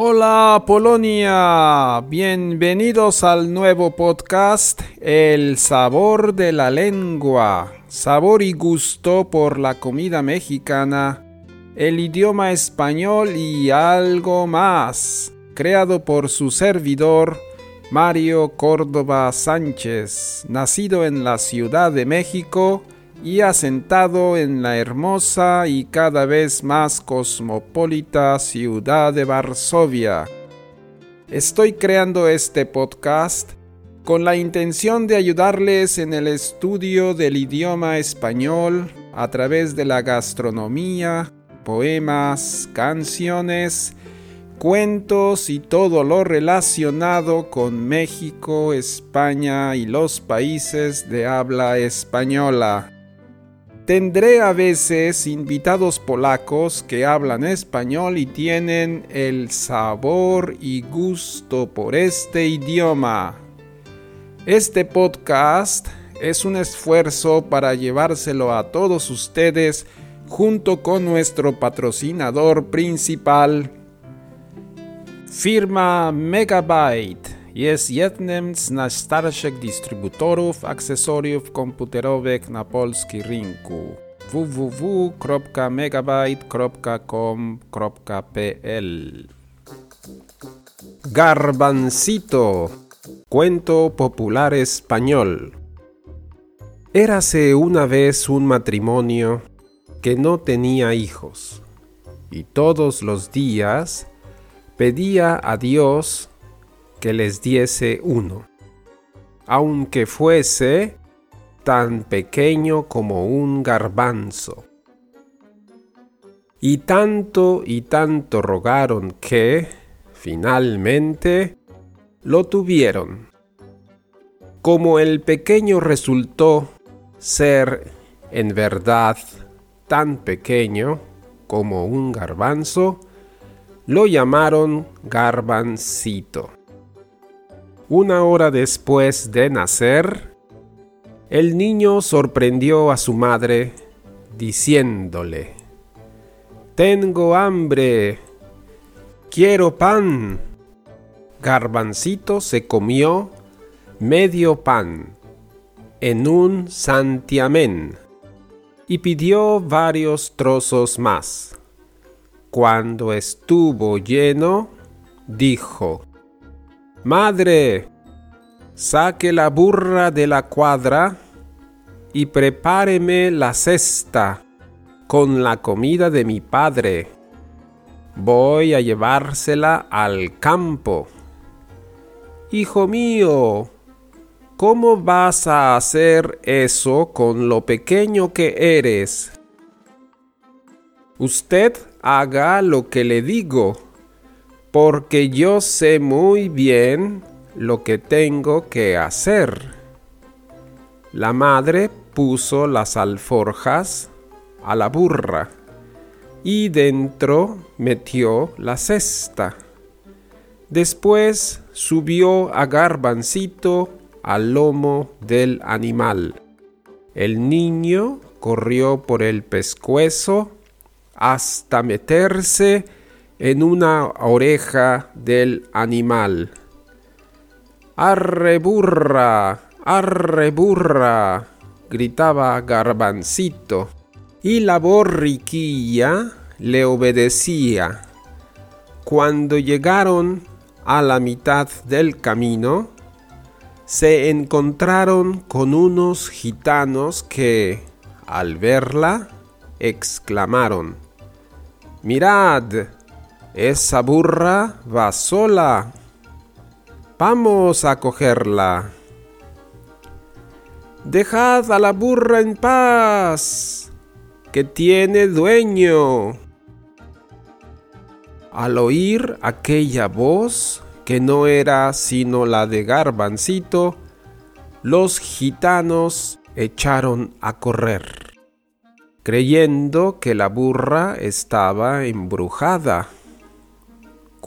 Hola Polonia, bienvenidos al nuevo podcast El sabor de la lengua, sabor y gusto por la comida mexicana, el idioma español y algo más, creado por su servidor Mario Córdoba Sánchez, nacido en la Ciudad de México, y asentado en la hermosa y cada vez más cosmopolita ciudad de Varsovia. Estoy creando este podcast con la intención de ayudarles en el estudio del idioma español a través de la gastronomía, poemas, canciones, cuentos y todo lo relacionado con México, España y los países de habla española. Tendré a veces invitados polacos que hablan español y tienen el sabor y gusto por este idioma. Este podcast es un esfuerzo para llevárselo a todos ustedes junto con nuestro patrocinador principal, firma Megabyte jest jednym z najstarszych dystrybutorów akcesoriów komputerowych na polskim rynku. www.megabyte.com.pl Garbancito Cuento popular español. Érase una vez un matrimonio que no tenía hijos y todos los días pedía a Dios que les diese uno, aunque fuese tan pequeño como un garbanzo. Y tanto y tanto rogaron que, finalmente, lo tuvieron. Como el pequeño resultó ser en verdad tan pequeño como un garbanzo, lo llamaron garbancito. Una hora después de nacer, el niño sorprendió a su madre diciéndole, Tengo hambre, quiero pan. Garbancito se comió medio pan en un santiamén y pidió varios trozos más. Cuando estuvo lleno, dijo, Madre, saque la burra de la cuadra y prepáreme la cesta con la comida de mi padre. Voy a llevársela al campo. Hijo mío, ¿cómo vas a hacer eso con lo pequeño que eres? Usted haga lo que le digo porque yo sé muy bien lo que tengo que hacer. La madre puso las alforjas a la burra y dentro metió la cesta. Después subió a Garbancito al lomo del animal. El niño corrió por el pescuezo hasta meterse en una oreja del animal. ¡Arre burra! ¡Arre burra! gritaba Garbancito, y la borriquilla le obedecía. Cuando llegaron a la mitad del camino, se encontraron con unos gitanos que, al verla, exclamaron, Mirad, esa burra va sola. Vamos a cogerla. Dejad a la burra en paz, que tiene dueño. Al oír aquella voz, que no era sino la de Garbancito, los gitanos echaron a correr, creyendo que la burra estaba embrujada.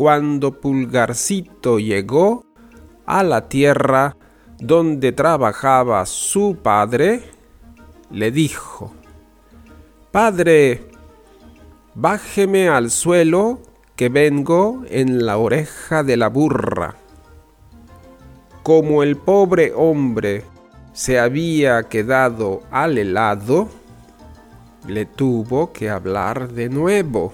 Cuando Pulgarcito llegó a la tierra donde trabajaba su padre, le dijo, Padre, bájeme al suelo que vengo en la oreja de la burra. Como el pobre hombre se había quedado al helado, le tuvo que hablar de nuevo.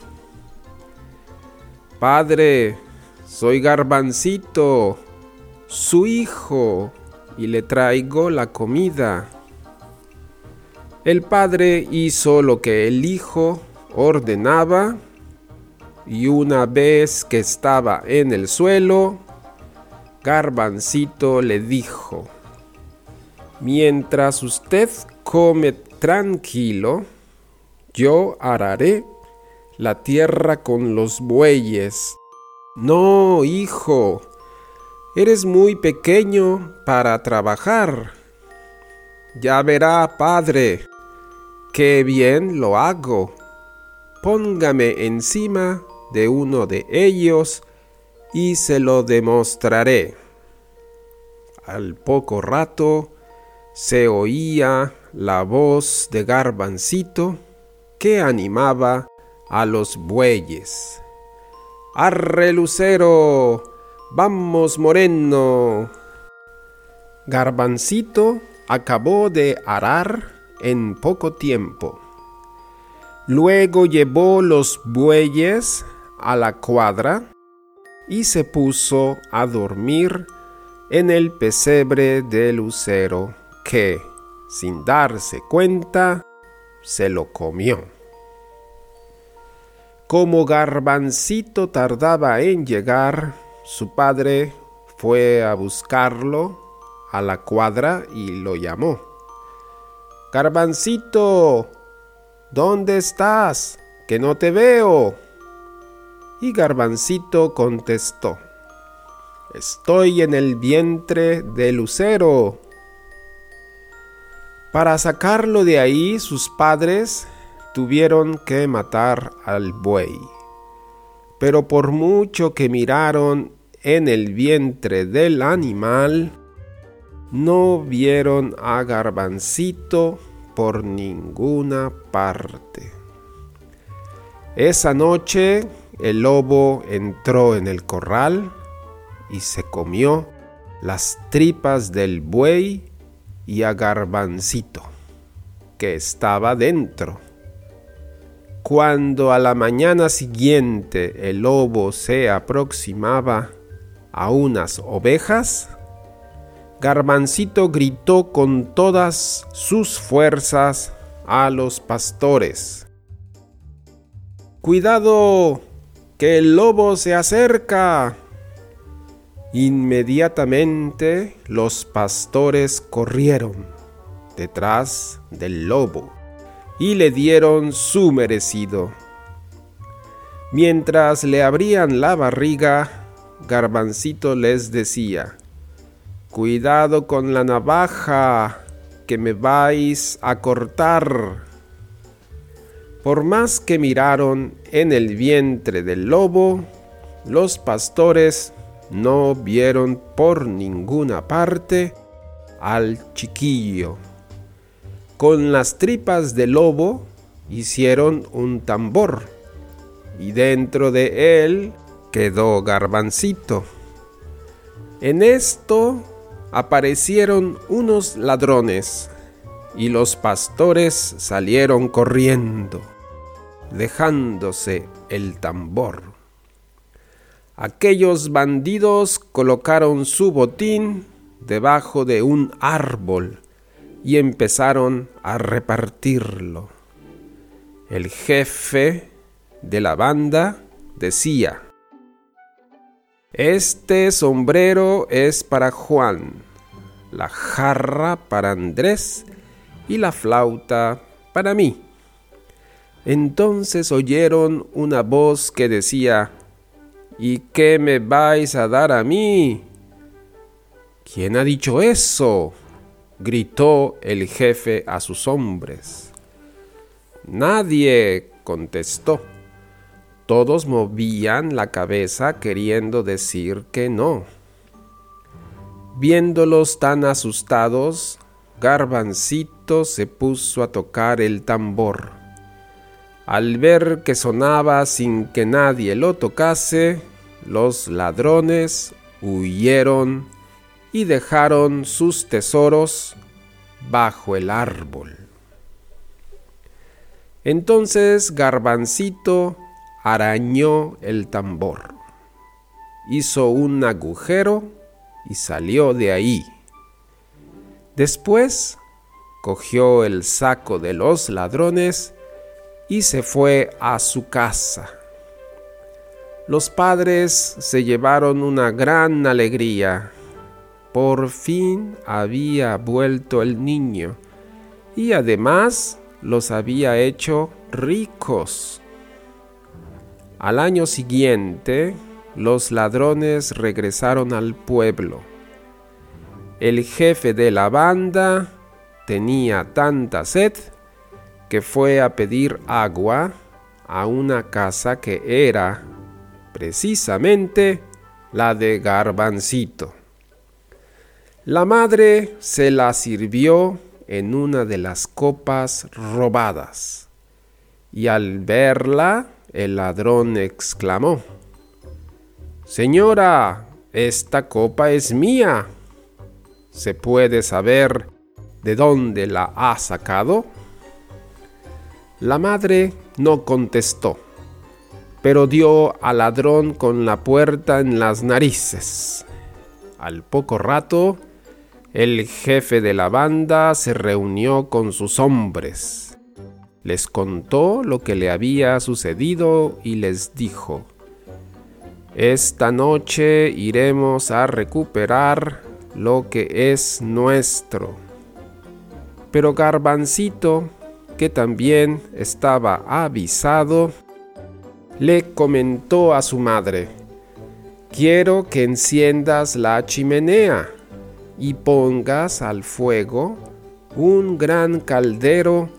Padre, soy Garbancito, su hijo, y le traigo la comida. El padre hizo lo que el hijo ordenaba y una vez que estaba en el suelo, Garbancito le dijo, Mientras usted come tranquilo, yo araré la tierra con los bueyes. No, hijo, eres muy pequeño para trabajar. Ya verá, padre, qué bien lo hago. Póngame encima de uno de ellos y se lo demostraré. Al poco rato se oía la voz de Garbancito que animaba a los bueyes. ¡Arre lucero! ¡Vamos moreno! Garbancito acabó de arar en poco tiempo. Luego llevó los bueyes a la cuadra y se puso a dormir en el pesebre de Lucero, que, sin darse cuenta, se lo comió. Como Garbancito tardaba en llegar, su padre fue a buscarlo a la cuadra y lo llamó. Garbancito, ¿dónde estás? Que no te veo. Y Garbancito contestó, Estoy en el vientre de Lucero. Para sacarlo de ahí, sus padres tuvieron que matar al buey. Pero por mucho que miraron en el vientre del animal, no vieron a Garbancito por ninguna parte. Esa noche el lobo entró en el corral y se comió las tripas del buey y a Garbancito, que estaba dentro. Cuando a la mañana siguiente el lobo se aproximaba a unas ovejas, Garbancito gritó con todas sus fuerzas a los pastores. Cuidado, que el lobo se acerca. Inmediatamente los pastores corrieron detrás del lobo y le dieron su merecido. Mientras le abrían la barriga, Garbancito les decía, Cuidado con la navaja, que me vais a cortar. Por más que miraron en el vientre del lobo, los pastores no vieron por ninguna parte al chiquillo. Con las tripas del lobo hicieron un tambor y dentro de él quedó garbancito. En esto aparecieron unos ladrones y los pastores salieron corriendo, dejándose el tambor. Aquellos bandidos colocaron su botín debajo de un árbol y empezaron a repartirlo. El jefe de la banda decía, Este sombrero es para Juan, la jarra para Andrés y la flauta para mí. Entonces oyeron una voz que decía, ¿Y qué me vais a dar a mí? ¿Quién ha dicho eso? Gritó el jefe a sus hombres. Nadie, contestó. Todos movían la cabeza queriendo decir que no. Viéndolos tan asustados, Garbancito se puso a tocar el tambor. Al ver que sonaba sin que nadie lo tocase, los ladrones huyeron y dejaron sus tesoros bajo el árbol. Entonces Garbancito arañó el tambor, hizo un agujero y salió de ahí. Después cogió el saco de los ladrones y se fue a su casa. Los padres se llevaron una gran alegría. Por fin había vuelto el niño y además los había hecho ricos. Al año siguiente, los ladrones regresaron al pueblo. El jefe de la banda tenía tanta sed que fue a pedir agua a una casa que era precisamente la de Garbancito. La madre se la sirvió en una de las copas robadas y al verla el ladrón exclamó, Señora, esta copa es mía. ¿Se puede saber de dónde la ha sacado? La madre no contestó, pero dio al ladrón con la puerta en las narices. Al poco rato, el jefe de la banda se reunió con sus hombres. Les contó lo que le había sucedido y les dijo, Esta noche iremos a recuperar lo que es nuestro. Pero Garbancito, que también estaba avisado, le comentó a su madre, Quiero que enciendas la chimenea y pongas al fuego un gran caldero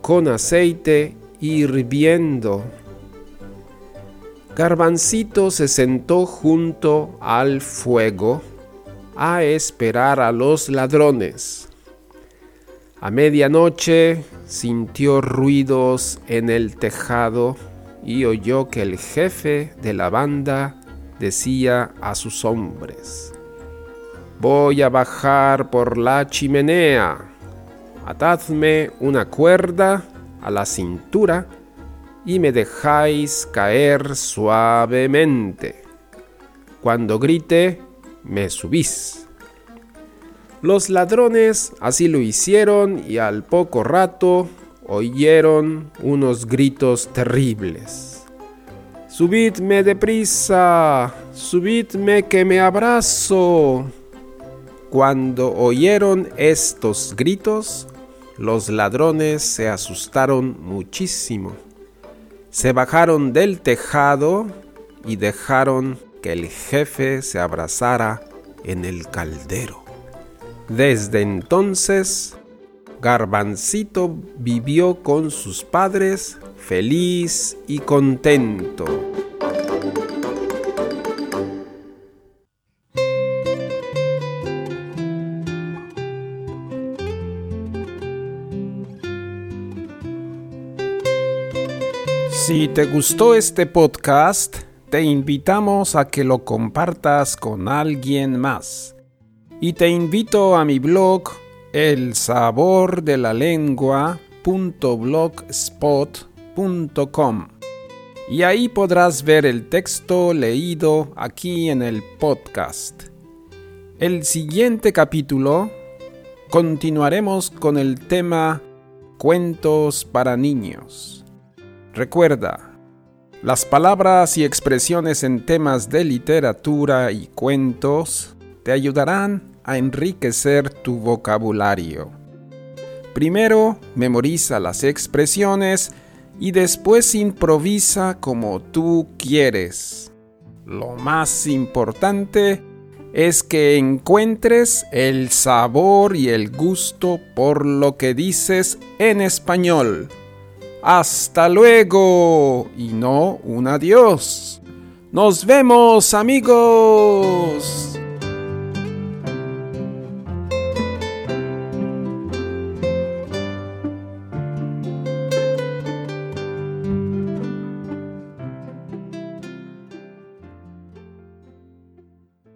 con aceite hirviendo. Garbancito se sentó junto al fuego a esperar a los ladrones. A medianoche sintió ruidos en el tejado y oyó que el jefe de la banda decía a sus hombres, Voy a bajar por la chimenea, atadme una cuerda a la cintura y me dejáis caer suavemente. Cuando grite, me subís. Los ladrones así lo hicieron y al poco rato oyeron unos gritos terribles. Subidme deprisa, subidme que me abrazo. Cuando oyeron estos gritos, los ladrones se asustaron muchísimo. Se bajaron del tejado y dejaron que el jefe se abrazara en el caldero. Desde entonces, Garbancito vivió con sus padres feliz y contento. Si te gustó este podcast, te invitamos a que lo compartas con alguien más. Y te invito a mi blog el sabor de la lengua.blogspot.com y ahí podrás ver el texto leído aquí en el podcast. El siguiente capítulo continuaremos con el tema cuentos para niños. Recuerda, las palabras y expresiones en temas de literatura y cuentos te ayudarán a enriquecer tu vocabulario. Primero, memoriza las expresiones y después improvisa como tú quieres. Lo más importante es que encuentres el sabor y el gusto por lo que dices en español hasta luego y no un adiós. Nos vemos amigos.